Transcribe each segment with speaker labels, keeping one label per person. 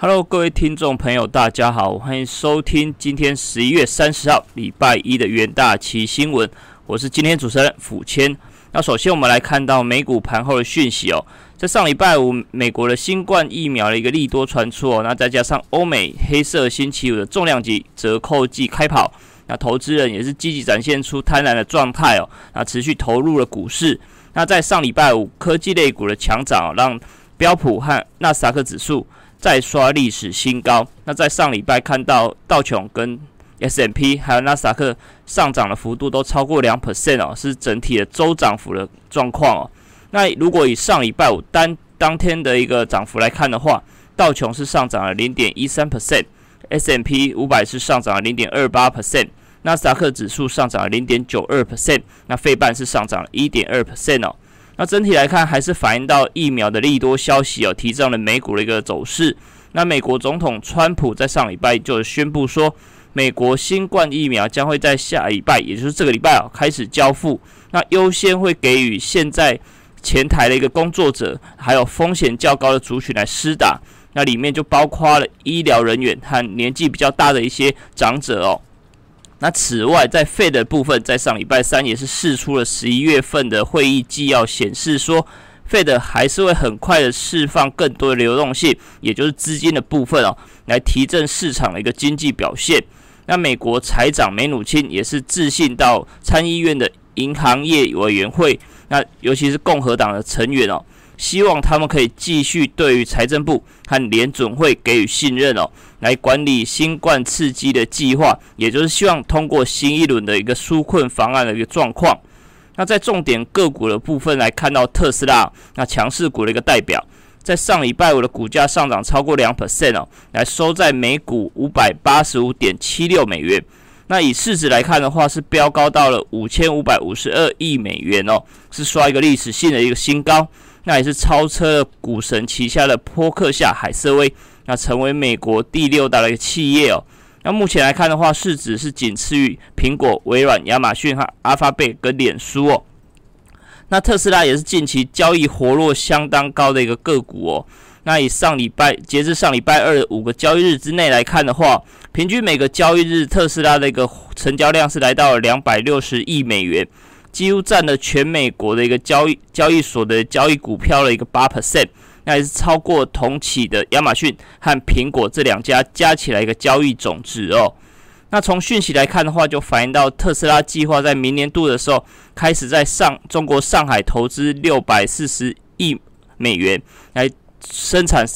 Speaker 1: Hello，各位听众朋友，大家好，欢迎收听今天十一月三十号礼拜一的元大旗新闻。我是今天主持人府谦。那首先我们来看到美股盘后的讯息哦，在上礼拜五，美国的新冠疫苗的一个利多传出哦，那再加上欧美黑色星期五的重量级折扣季开跑，那投资人也是积极展现出贪婪的状态哦，那持续投入了股市。那在上礼拜五，科技类股的强涨，让标普和纳斯达克指数。再刷历史新高。那在上礼拜看到道琼跟 S M P 还有纳斯达克上涨的幅度都超过两 percent 哦，是整体的周涨幅的状况哦。那如果以上礼拜五单当天的一个涨幅来看的话，道琼是上涨了零点一三 percent，S M P 五百是上涨了零点二八 percent，纳斯达克指数上涨了零点九二 percent，那费半是上涨了一点二 percent 哦。那整体来看，还是反映到疫苗的利多消息哦，提振了美股的一个走势。那美国总统川普在上礼拜就宣布说，美国新冠疫苗将会在下礼拜，也就是这个礼拜哦，开始交付。那优先会给予现在前台的一个工作者，还有风险较高的族群来施打。那里面就包括了医疗人员和年纪比较大的一些长者哦。那此外，在费的部分，在上礼拜三也是释出了十一月份的会议纪要，显示说，费的还是会很快的释放更多的流动性，也就是资金的部分哦，来提振市场的一个经济表现。那美国财长梅努钦也是致信到参议院的银行业委员会，那尤其是共和党的成员哦。希望他们可以继续对于财政部和联准会给予信任哦，来管理新冠刺激的计划，也就是希望通过新一轮的一个纾困方案的一个状况。那在重点个股的部分来看到特斯拉，那强势股的一个代表，在上礼拜五的股价上涨超过两 percent 哦，来收在每股五百八十五点七六美元。那以市值来看的话，是飙高到了五千五百五十二亿美元哦，是刷一个历史性的一个新高。那也是超车了股神旗下的波克夏海瑟威，那成为美国第六大的一个企业哦。那目前来看的话，市值是仅次于苹果、微软、亚马逊和阿发贝跟脸书哦。那特斯拉也是近期交易活络相当高的一个个股哦。那以上礼拜截至上礼拜二的五个交易日之内来看的话，平均每个交易日特斯拉的一个成交量是来到了两百六十亿美元。几乎占了全美国的一个交易交易所的交易股票的一个八 percent，那也是超过同期的亚马逊和苹果这两家加起来一个交易总值哦。那从讯息来看的话，就反映到特斯拉计划在明年度的时候开始在上中国上海投资六百四十亿美元来生产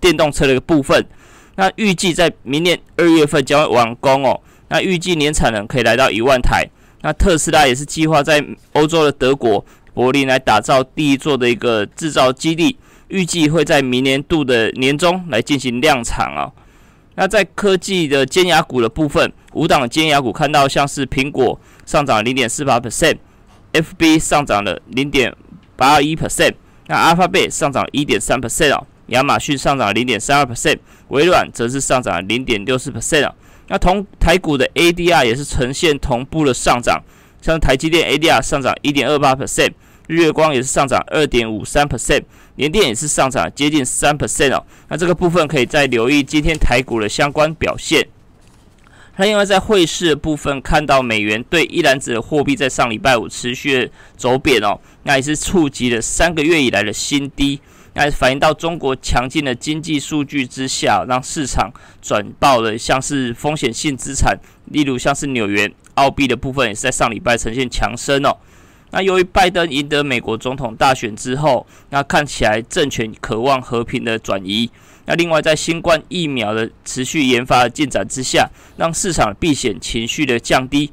Speaker 1: 电动车的一个部分。那预计在明年二月份将会完工哦。那预计年产能可以来到一万台。那特斯拉也是计划在欧洲的德国柏林来打造第一座的一个制造基地，预计会在明年度的年中来进行量产啊。那在科技的尖牙股的部分，五档尖牙股看到像是苹果上涨零点四八 percent，FB 上涨了零点八二一 percent，那阿发贝上涨一点三 percent 啊，亚马逊上涨零点三二 percent，微软则是上涨零点六四 percent 啊。那同台股的 ADR 也是呈现同步的上涨，像台积电 ADR 上涨一点二八 percent，日月光也是上涨二点五三 percent，联电也是上涨接近三 percent 哦。那这个部分可以再留意今天台股的相关表现。那另外在汇市的部分，看到美元对一篮子的货币在上礼拜五持续走贬哦，那也是触及了三个月以来的新低。那反映到中国强劲的经济数据之下，让市场转爆了，像是风险性资产，例如像是纽元、澳币的部分，也是在上礼拜呈现强升哦。那由于拜登赢得美国总统大选之后，那看起来政权渴望和平的转移。那另外在新冠疫苗的持续研发的进展之下，让市场避险情绪的降低。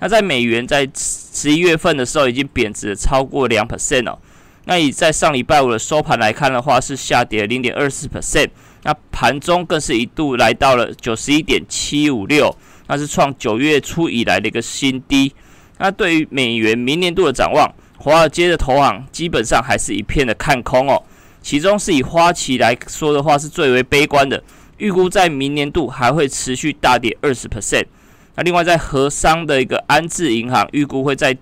Speaker 1: 那在美元在十一月份的时候，已经贬值超过两 percent 哦。那以在上礼拜五的收盘来看的话，是下跌零点二四 percent。那盘中更是一度来到了九十一点七五六，那是创九月初以来的一个新低。那对于美元明年度的展望，华尔街的投行基本上还是一片的看空哦。其中是以花旗来说的话，是最为悲观的，预估在明年度还会持续大跌二十 percent。那另外在和商的一个安置银行预估会在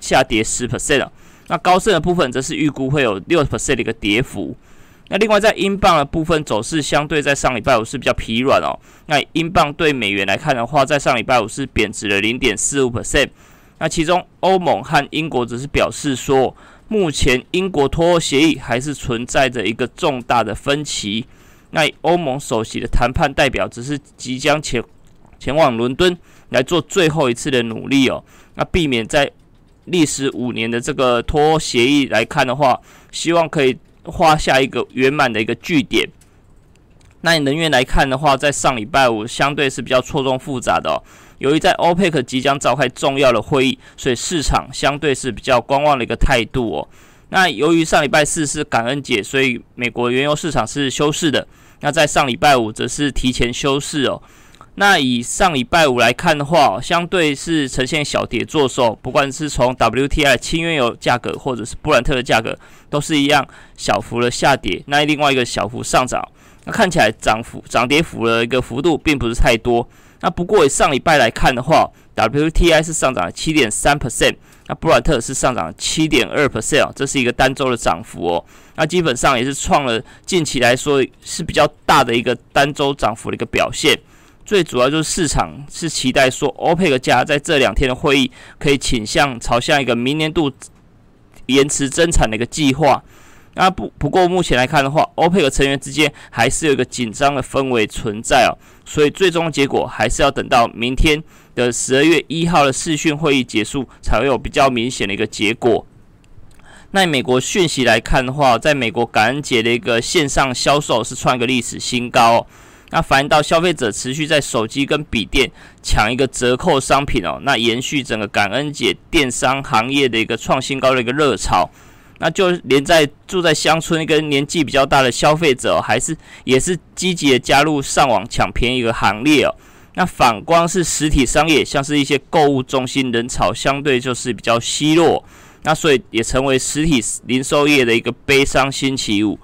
Speaker 1: 下跌十 percent 啊。那高盛的部分则是预估会有六 percent 的一个跌幅。那另外在英镑的部分走势，相对在上礼拜五是比较疲软哦。那英镑对美元来看的话，在上礼拜五是贬值了零点四五 percent。那其中欧盟和英国则是表示说，目前英国脱欧协议还是存在着一个重大的分歧。那欧盟首席的谈判代表只是即将前前往伦敦来做最后一次的努力哦。那避免在历时五年的这个脱欧协议来看的话，希望可以。画下一个圆满的一个句点。那你能源来看的话，在上礼拜五相对是比较错综复杂的哦。由于在 OPEC 即将召开重要的会议，所以市场相对是比较观望的一个态度哦。那由于上礼拜四是感恩节，所以美国原油市场是休市的。那在上礼拜五则是提前休市哦。那以上礼拜五来看的话，相对是呈现小跌做收，不管是从 WTI 轻原油价格，或者是布兰特的价格，都是一样小幅的下跌。那另外一个小幅上涨，那看起来涨幅涨跌幅的一个幅度并不是太多。那不过以上礼拜来看的话，WTI 是上涨七点三 percent，那布兰特是上涨七点二 percent，这是一个单周的涨幅哦。那基本上也是创了近期来说是比较大的一个单周涨幅的一个表现。最主要就是市场是期待说，欧佩克加在这两天的会议可以倾向朝向一个明年度延迟增产的一个计划。那不不过目前来看的话，欧佩克成员之间还是有一个紧张的氛围存在哦，所以最终结果还是要等到明天的十二月一号的视讯会议结束，才会有比较明显的一个结果。那美国讯息来看的话，在美国感恩节的一个线上销售是创一个历史新高。那反映到消费者持续在手机跟笔电抢一个折扣商品哦，那延续整个感恩节电商行业的一个创新高的一个热潮，那就连在住在乡村跟年纪比较大的消费者，还是也是积极的加入上网抢便宜的行列哦。那反观是实体商业，像是一些购物中心人潮相对就是比较稀落，那所以也成为实体零售业的一个悲伤星期五。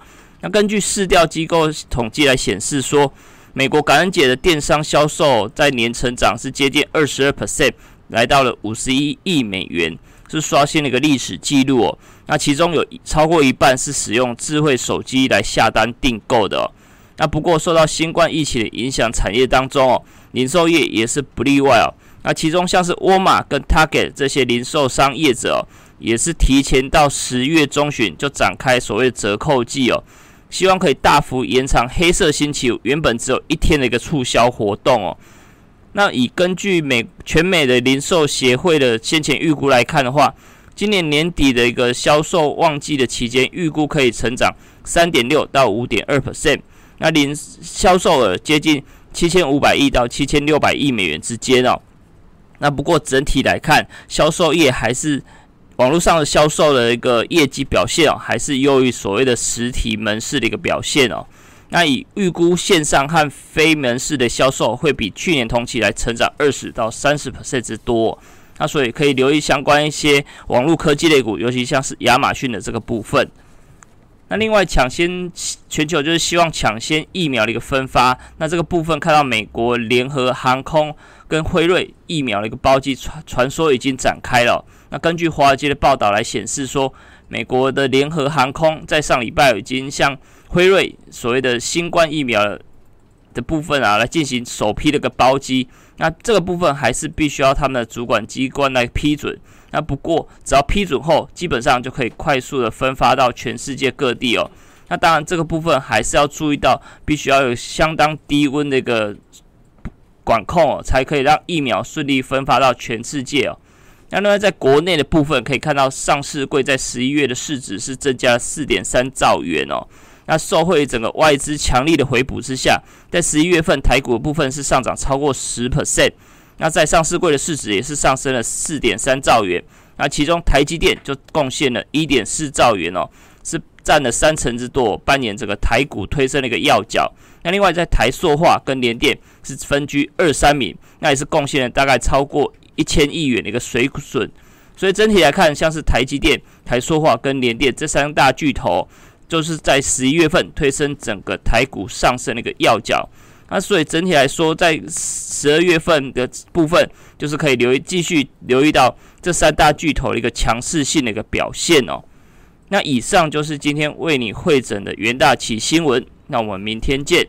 Speaker 1: 那根据市调机构统计来显示说。美国感恩节的电商销售在年成长是接近二十二 percent，来到了五十一亿美元，是刷新了一个历史记录哦。那其中有超过一半是使用智慧手机来下单订购的。那不过受到新冠疫情的影响，产业当中哦，零售业也是不例外哦。那其中像是沃尔玛跟 Target 这些零售商业者哦，也是提前到十月中旬就展开所谓折扣季哦。希望可以大幅延长黑色星期五原本只有一天的一个促销活动哦。那以根据美全美的零售协会的先前预估来看的话，今年年底的一个销售旺季的期间，预估可以成长三点六到五点二 percent。那零销售额接近七千五百亿到七千六百亿美元之间哦。那不过整体来看，销售业还是。网络上的销售的一个业绩表现哦，还是优于所谓的实体门市的一个表现哦。那以预估线上和非门市的销售会比去年同期来成长二十到三十 percent 之多。那所以可以留意相关一些网络科技类股，尤其像是亚马逊的这个部分。那另外抢先全球就是希望抢先疫苗的一个分发。那这个部分看到美国联合航空跟辉瑞疫苗的一个包机传传说已经展开了。那根据华尔街的报道来显示说，美国的联合航空在上礼拜已经向辉瑞所谓的新冠疫苗的部分啊来进行首批的个包机。那这个部分还是必须要他们的主管机关来批准。那不过只要批准后，基本上就可以快速的分发到全世界各地哦。那当然这个部分还是要注意到，必须要有相当低温的一个管控哦，才可以让疫苗顺利分发到全世界哦。那另外，在国内的部分可以看到，上市柜在十一月的市值是增加四点三兆元哦。那受惠整个外资强力的回补之下，在十一月份台股的部分是上涨超过十 percent。那在上市柜的市值也是上升了四点三兆元。那其中台积电就贡献了一点四兆元哦，是占了三成之多，扮演这个台股推升的一个要角。那另外在台塑化跟联电是分居二三名，那也是贡献了大概超过。一千亿元的一个水损，所以整体来看，像是台积电、台塑化跟联电这三大巨头，就是在十一月份推升整个台股上升的一个要角。那所以整体来说，在十二月份的部分，就是可以留意继续留意到这三大巨头的一个强势性的一个表现哦。那以上就是今天为你会诊的元大旗新闻，那我们明天见。